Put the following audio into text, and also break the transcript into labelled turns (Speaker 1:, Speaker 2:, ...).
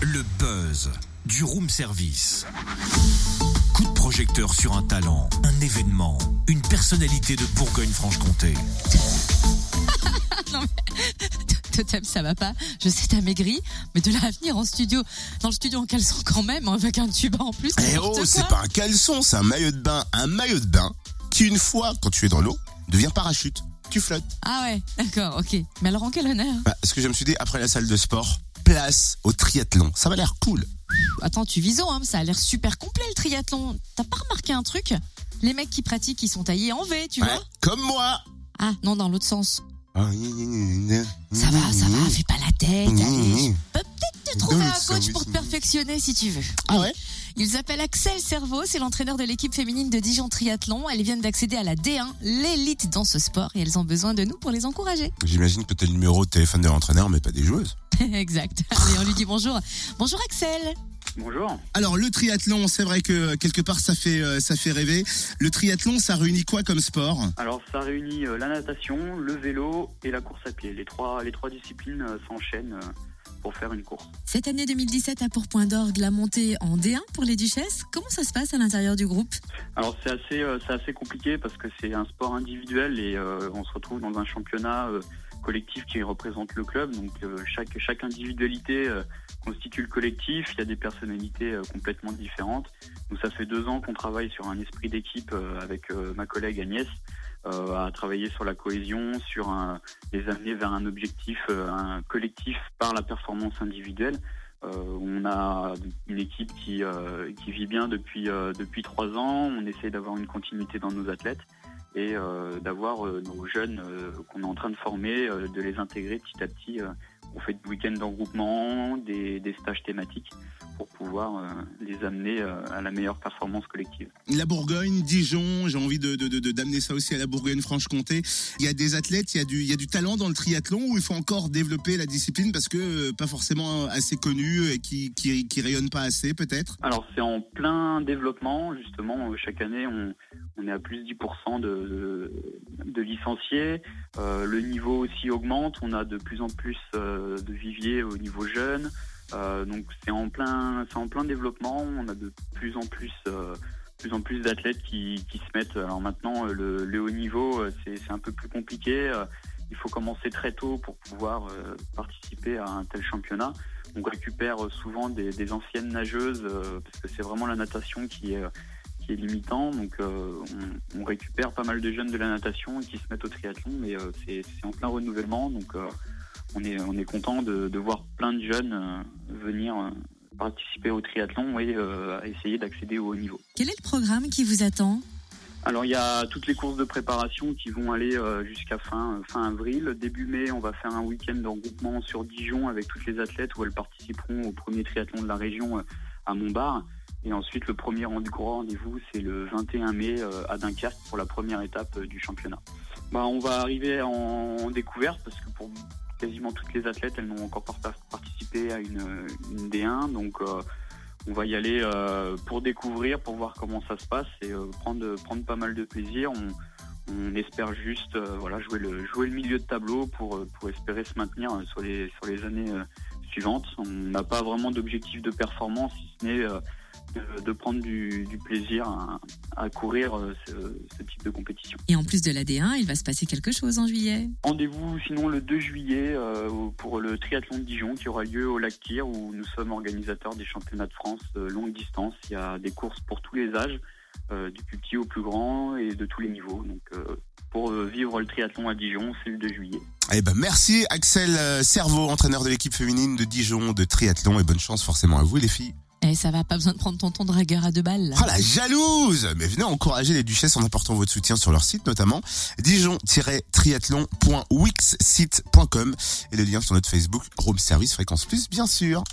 Speaker 1: Le buzz du room service. Coup de projecteur sur un talent, un événement, une personnalité de Bourgogne-Franche-Comté.
Speaker 2: Totem, ça va pas. Je sais, t'as maigri, mais de là à venir en studio, dans le studio en caleçon quand même, avec un tuba en plus.
Speaker 3: Eh oh, c'est pas un caleçon, c'est un maillot de bain. Un maillot de bain qui, une fois, quand tu es dans l'eau, devient parachute. Tu flottes.
Speaker 2: Ah ouais, d'accord, ok. Mais alors en quel honneur?
Speaker 3: Bah, ce que je me suis dit, après la salle de sport, place au triathlon. Ça va l'air cool.
Speaker 2: Attends, tu vises hein, ça a l'air super complet le triathlon. T'as pas remarqué un truc? Les mecs qui pratiquent, ils sont taillés en V, tu
Speaker 3: Ouais,
Speaker 2: vois?
Speaker 3: comme moi.
Speaker 2: Ah, non, dans l'autre sens.
Speaker 3: Ça
Speaker 2: Ça va, ça va, fais pas la tête, allez. Je peux peut-être te trouver un coach pour te perfectionner si tu veux.
Speaker 3: Ah ouais?
Speaker 2: Il s'appelle Axel Cerveau, c'est l'entraîneur de l'équipe féminine de Dijon Triathlon. Elles viennent d'accéder à la D1, l'élite dans ce sport, et elles ont besoin de nous pour les encourager.
Speaker 3: J'imagine que t'as le numéro de téléphone de l'entraîneur, mais pas des joueuses.
Speaker 2: exact. Allez, on lui dit bonjour. Bonjour Axel.
Speaker 4: Bonjour.
Speaker 5: Alors le triathlon, c'est vrai que quelque part ça fait euh, ça fait rêver. Le triathlon, ça réunit quoi comme sport?
Speaker 4: Alors ça réunit euh, la natation, le vélo et la course à pied. Les trois, les trois disciplines euh, s'enchaînent pour faire une course.
Speaker 2: Cette année 2017 a pour point d'orgue la montée en D1 pour les Duchesses. Comment ça se passe à l'intérieur du groupe?
Speaker 4: Alors c'est assez, euh, c'est assez compliqué parce que c'est un sport individuel et euh, on se retrouve dans un championnat euh, collectif qui représente le club. Donc chaque, chaque individualité constitue le collectif. Il y a des personnalités complètement différentes. Nous ça fait deux ans qu'on travaille sur un esprit d'équipe avec ma collègue Agnès. Euh, à travailler sur la cohésion, sur un, les amener vers un objectif, euh, un collectif par la performance individuelle. Euh, on a une équipe qui, euh, qui vit bien depuis, euh, depuis trois ans. On essaie d'avoir une continuité dans nos athlètes et euh, d'avoir nos jeunes qu'on est en train de former, de les intégrer petit à petit. On fait des week-ends en groupement, des, des stages thématiques pour pouvoir euh, les amener euh, à la meilleure performance collective.
Speaker 5: La Bourgogne, Dijon, j'ai envie de d'amener ça aussi à la Bourgogne-Franche-Comté. Il y a des athlètes, il y a du il y a du talent dans le triathlon où il faut encore développer la discipline parce que euh, pas forcément assez connu et qui qui qui rayonne pas assez peut-être?
Speaker 4: Alors c'est en plein développement justement. Chaque année, on, on est à plus de 10% de, de, de licenciés. Euh, le niveau aussi augmente. On a de plus en plus euh, de viviers au niveau jeune. Euh, donc c'est en plein, c'est en plein développement. On a de plus en plus, plus en plus d'athlètes qui, qui se mettent. Alors maintenant, le, haut niveau, c'est un peu plus compliqué. Il faut commencer très tôt pour pouvoir participer à un tel championnat. On récupère souvent des, des anciennes nageuses parce que c'est vraiment la natation qui est, qui est limitant. Donc euh, on, on récupère pas mal de jeunes de la natation qui se mettent au triathlon, mais euh, c'est en plein renouvellement. Donc euh, on est, on est content de, de voir plein de jeunes venir participer au triathlon et euh, essayer d'accéder au haut niveau.
Speaker 2: Quel est le programme qui vous attend?
Speaker 4: Alors il y a toutes les courses de préparation qui vont aller euh, jusqu'à fin, fin avril. Début mai, on va faire un week-end en groupement sur Dijon avec toutes les athlètes où elles participeront au premier triathlon de la région euh, à Montbard. Et ensuite, le premier gros rendez-vous, c'est le 21 mai euh, à Dunkerque pour la première étape euh, du championnat. Bah, on va arriver en, découverte parce que pour quasiment toutes les athlètes, elles n'ont encore pas par- participé à une, une D1. Donc, euh, on va y aller pour découvrir, pour voir comment ça se passe et prendre, prendre pas mal de plaisir. On, on espère juste voilà, jouer, le, jouer le milieu de tableau pour, pour espérer se maintenir sur les, sur les années suivantes. On n'a pas vraiment d'objectif de performance, si ce n'est de, de prendre du, du plaisir à, à courir euh, ce, ce type de compétition.
Speaker 2: Et en plus de la D1, il va se passer quelque chose en juillet.
Speaker 4: Rendez-vous sinon le 2 juillet euh, pour le triathlon de Dijon qui aura lieu au lac Tyr où nous sommes organisateurs des championnats de France euh, longue distance. Il y a des courses pour tous les âges, euh, du plus petit au plus grand et de tous les niveaux. Donc euh, pour vivre le triathlon à Dijon, c'est le 2 juillet.
Speaker 3: Eh ben merci Axel Cerveau, entraîneur de l'équipe féminine de Dijon de triathlon et bonne chance forcément à vous les filles.
Speaker 2: Eh, ça va, pas besoin de prendre ton ton dragueur à deux balles.
Speaker 3: Oh la jalouse Mais venez encourager les duchesses en apportant votre soutien sur leur site notamment dijon-triathlon.wixsite.com et le lien sur notre Facebook Room Service Fréquence Plus bien sûr.